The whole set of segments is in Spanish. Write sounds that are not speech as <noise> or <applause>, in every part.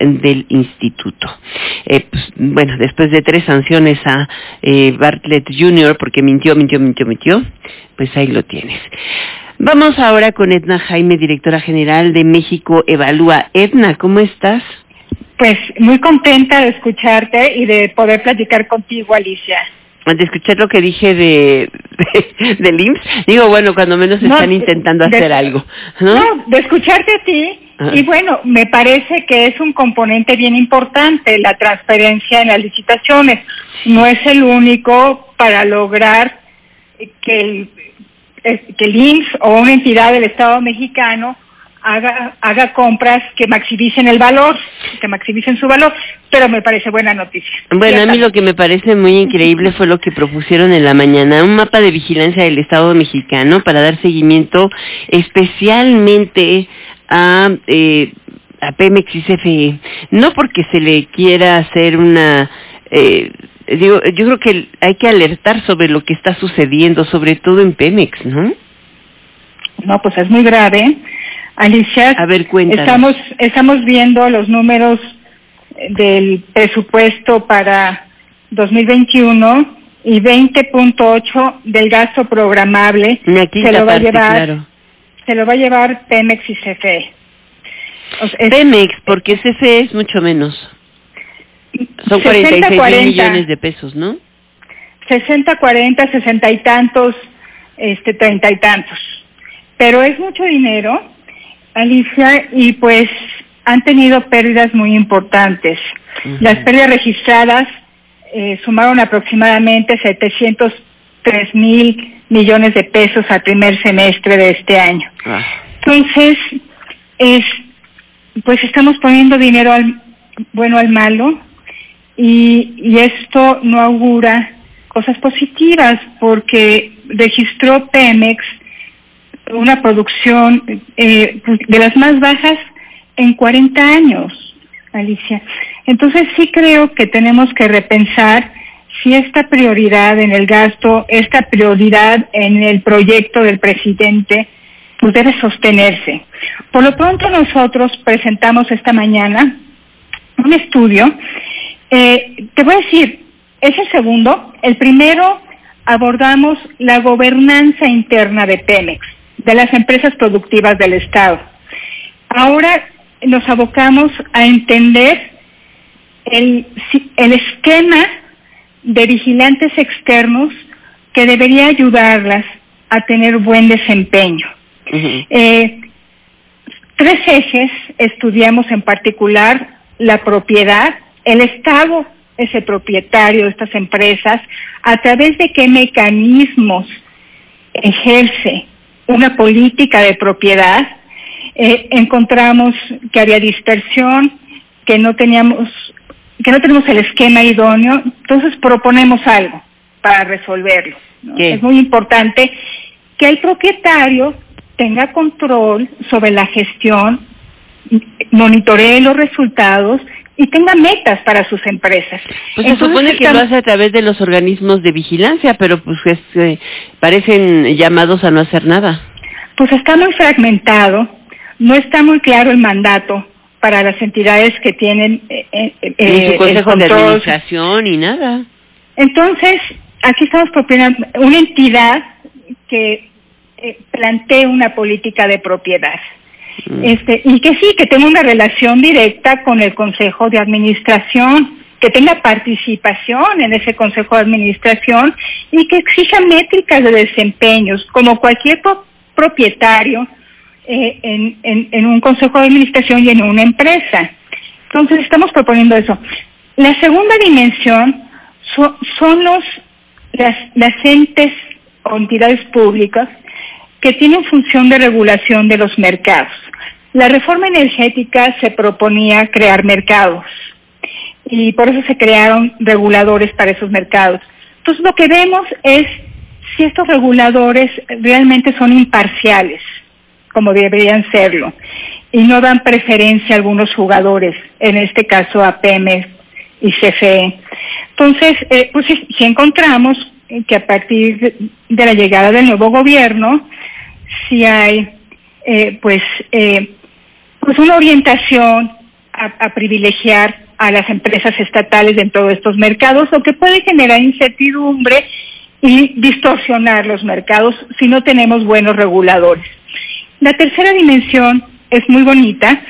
del instituto. Eh, pues, bueno, después de tres sanciones a eh, Bartlett Jr. porque mintió, mintió, mintió, mintió, pues ahí lo tienes. Vamos ahora con Edna Jaime, directora general de México Evalúa. Edna, ¿cómo estás? Pues muy contenta de escucharte y de poder platicar contigo, Alicia de escuchar lo que dije de, de <laughs> del IMSS, digo, bueno, cuando menos están intentando hacer algo. ¿no? ¿no? de escucharte a ti. Y bueno, me parece que es un componente bien importante la transparencia en las licitaciones. No es el único para lograr que el, que el IMSS o una entidad del Estado mexicano haga, haga compras que maximicen el valor, que maximicen su valor, pero me parece buena noticia. Bueno, a mí lo que me parece muy increíble fue lo que propusieron en la mañana, un mapa de vigilancia del Estado mexicano para dar seguimiento especialmente a... Eh, a Pemex y CFE, no porque se le quiera hacer una eh, digo, yo creo que hay que alertar sobre lo que está sucediendo, sobre todo en Pemex, ¿no? No, pues es muy grave. Alicia, a ver, estamos estamos viendo los números del presupuesto para 2021 y 20.8 del gasto programable se lo va a llevar se lo va a llevar Pemex y CFE. Pemex porque CFE es mucho menos. Son 46 millones de pesos, ¿no? 60, 40, 60 y tantos, este, 30 y tantos. Pero es mucho dinero Alicia, y pues han tenido pérdidas muy importantes. Las pérdidas registradas eh, sumaron aproximadamente 703 mil millones de pesos al primer semestre de este año. Ah. Entonces, es, pues estamos poniendo dinero al bueno al malo y, y esto no augura cosas positivas porque registró Pemex una producción eh, de las más bajas en 40 años, Alicia. Entonces sí creo que tenemos que repensar si esta prioridad en el gasto, esta prioridad en el proyecto del presidente, pues debe sostenerse. Por lo pronto nosotros presentamos esta mañana un estudio. Eh, te voy a decir, es el segundo. El primero abordamos la gobernanza interna de Pemex de las empresas productivas del Estado. Ahora nos abocamos a entender el, el esquema de vigilantes externos que debería ayudarlas a tener buen desempeño. eh, tres ejes estudiamos en particular la propiedad, el Estado es el propietario de estas empresas, a través de qué mecanismos ejerce una política de propiedad, eh, encontramos que había dispersión, que no teníamos, que no tenemos el esquema idóneo, entonces proponemos algo para resolverlo. Es muy importante que el propietario tenga control sobre la gestión, monitoree los resultados y tenga metas para sus empresas. Pues se supone que lo hace a través de los organismos de vigilancia, pero pues eh, parecen llamados a no hacer nada. Pues está muy fragmentado, no está muy claro el mandato para las entidades que tienen eh, eh, eh su consejo de administración y nada. Entonces, aquí estamos proponiendo una entidad que plantee una política de propiedad. Mm. Este, y que sí, que tenga una relación directa con el Consejo de Administración, que tenga participación en ese Consejo de Administración y que exija métricas de desempeños, como cualquier propietario eh, en, un Consejo de Administración y en una empresa. Entonces estamos proponiendo eso. La segunda dimensión son los las entes o entidades públicas que tienen función de regulación de los mercados. La reforma energética se proponía crear mercados y por eso se crearon reguladores para esos mercados. Entonces lo que vemos es si estos reguladores realmente son imparciales, como deberían serlo, y no dan preferencia a algunos jugadores, en este caso a Pemex y CFE. Entonces, eh, pues si, encontramos que a partir de, la llegada del nuevo gobierno, si hay eh, pues eh, pues una orientación a, privilegiar a las empresas estatales en todos estos mercados, lo que puede generar incertidumbre y distorsionar los mercados si no tenemos buenos reguladores. La tercera dimensión es muy bonita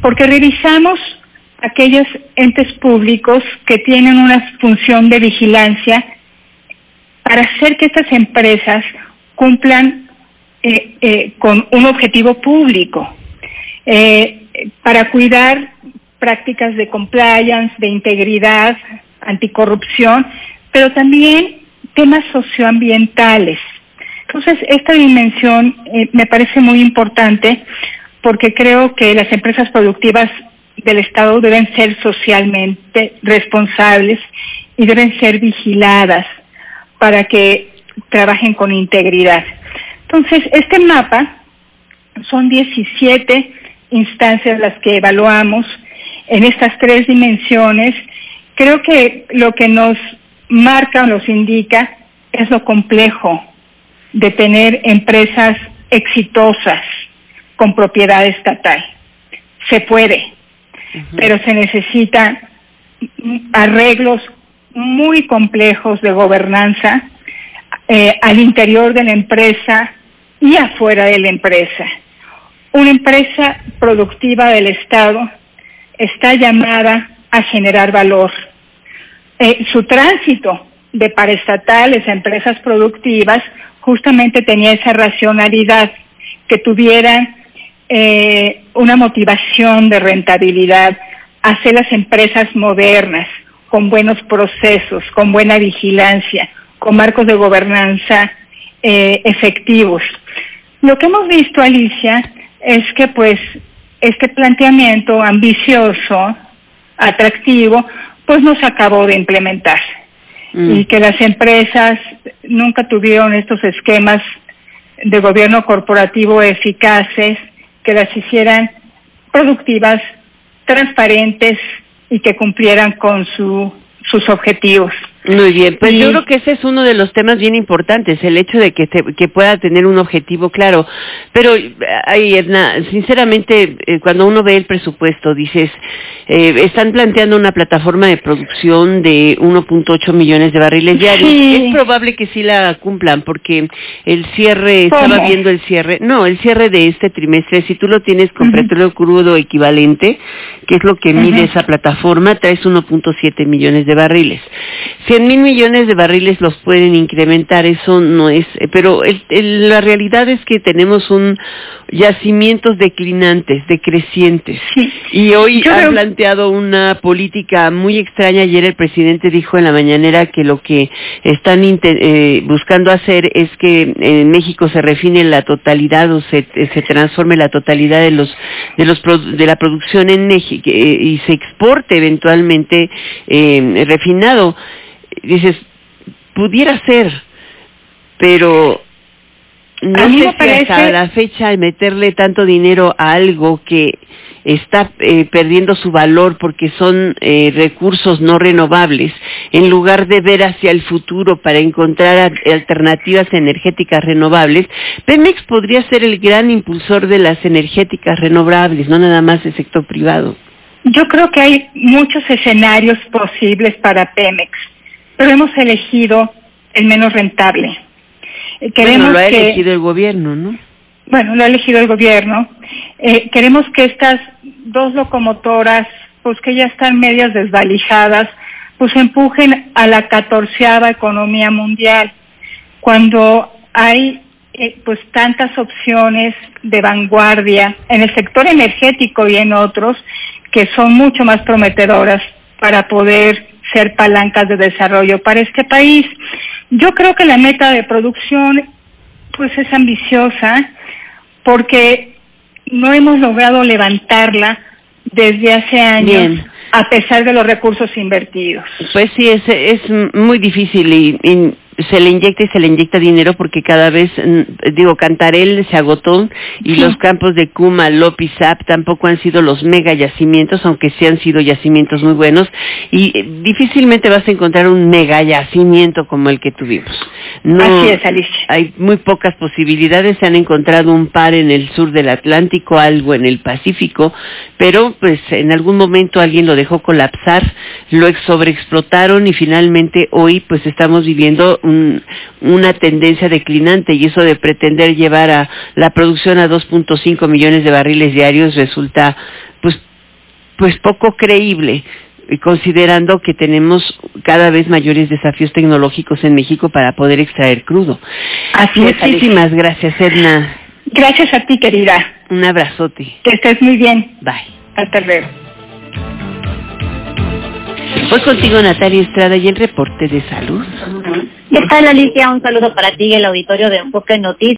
porque revisamos aquellos entes públicos que tienen una función de vigilancia para hacer que estas empresas cumplan eh, eh, con un objetivo público, eh, para cuidar prácticas de compliance, de integridad, anticorrupción, pero también temas socioambientales. Entonces, esta dimensión me parece muy importante porque creo que las empresas productivas del Estado deben ser socialmente responsables y deben ser vigiladas para que trabajen con integridad. Entonces, este mapa son 17 instancias las que evaluamos en estas tres dimensiones. Creo que lo que nos marca o nos indica es lo complejo de tener empresas exitosas con propiedad estatal. Se puede, pero se necesitan arreglos muy complejos de gobernanza eh, al interior de la empresa y afuera de la empresa. Una empresa productiva del Estado está llamada a generar valor. Eh, su tránsito de paraestatales a empresas productivas justamente tenía esa racionalidad, que tuvieran eh, una motivación de rentabilidad, hacer las empresas modernas, con buenos procesos, con buena vigilancia, con marcos de gobernanza eh, efectivos. Lo que hemos visto, Alicia, es que pues este planteamiento ambicioso, atractivo, pues no se acabó de implementar. Mm. Y que las empresas nunca tuvieron estos esquemas de gobierno corporativo eficaces que las hicieran productivas, transparentes y que cumplieran con su, sus objetivos. Muy bien, pues yo creo que ese es uno de los temas bien importantes, el hecho de que, que pueda tener un objetivo claro. Pero, ay, Edna, sinceramente, eh, cuando uno ve el presupuesto, dices, eh, están planteando una plataforma de producción de 1.8 millones de barriles diarios. Es probable que sí la cumplan, porque el cierre, estaba viendo el cierre, no, el cierre de este trimestre, si tú lo tienes con petróleo crudo equivalente, que es lo que mide esa plataforma, traes 1.7 millones de barriles 100 mil millones de barriles los pueden incrementar, eso no es, eh, pero la realidad es que tenemos un yacimientos declinantes, decrecientes. Y hoy han planteado una política muy extraña. Ayer el presidente dijo en la mañanera que lo que están eh, buscando hacer es que en México se refine la totalidad o se, se transforme la totalidad de los de los de la producción en México eh, y se exporte eventualmente eh, refinado dices, pudiera ser, pero no sé si hasta la fecha de meterle tanto dinero a algo que está eh, perdiendo su valor porque son eh, recursos no renovables, en lugar de ver hacia el futuro para encontrar alternativas energéticas renovables, Pemex podría ser el gran impulsor de las energéticas renovables, no nada más el sector privado. Yo creo que hay muchos escenarios posibles para Pemex pero hemos elegido el menos rentable. Eh, queremos bueno, lo ha elegido el gobierno, ¿no? Bueno, lo ha elegido el gobierno. Eh, queremos que estas dos locomotoras, pues que ya están medias desvalijadas, pues empujen a la catorceava economía mundial. Cuando hay eh, pues tantas opciones de vanguardia en el sector energético y en otros que son mucho más prometedoras para poder ser palancas de desarrollo para este país. Yo creo que la meta de producción pues es ambiciosa porque no hemos logrado levantarla desde hace años. a pesar de los recursos invertidos. Pues sí, es, es muy difícil y, se le inyecta y se le inyecta dinero porque cada vez, mm, digo, Cantarel se agotó y los campos de Kuma, Lopi, Zap tampoco han sido los mega yacimientos, aunque sí han sido yacimientos muy buenos y eh, difícilmente vas a encontrar un mega yacimiento como el que tuvimos. No, Así es, Alicia. Hay muy pocas posibilidades, se han encontrado un par en el sur del Atlántico, algo en el Pacífico, pero pues en algún momento alguien lo dejó colapsar, lo sobreexplotaron y finalmente hoy pues estamos viviendo una tendencia declinante y eso de pretender llevar a la producción a 2.5 millones de barriles diarios resulta pues pues poco creíble considerando que tenemos cada vez mayores desafíos tecnológicos en México para poder extraer crudo. Así Muchísimas gracias, Edna. Gracias a ti, querida. Un abrazote. Que estés muy bien. Bye. Hasta luego. Voy contigo, Natalia Estrada, y el reporte de salud. ¿Qué tal, Alicia? Un saludo para ti y el auditorio de Enfoque Noticias.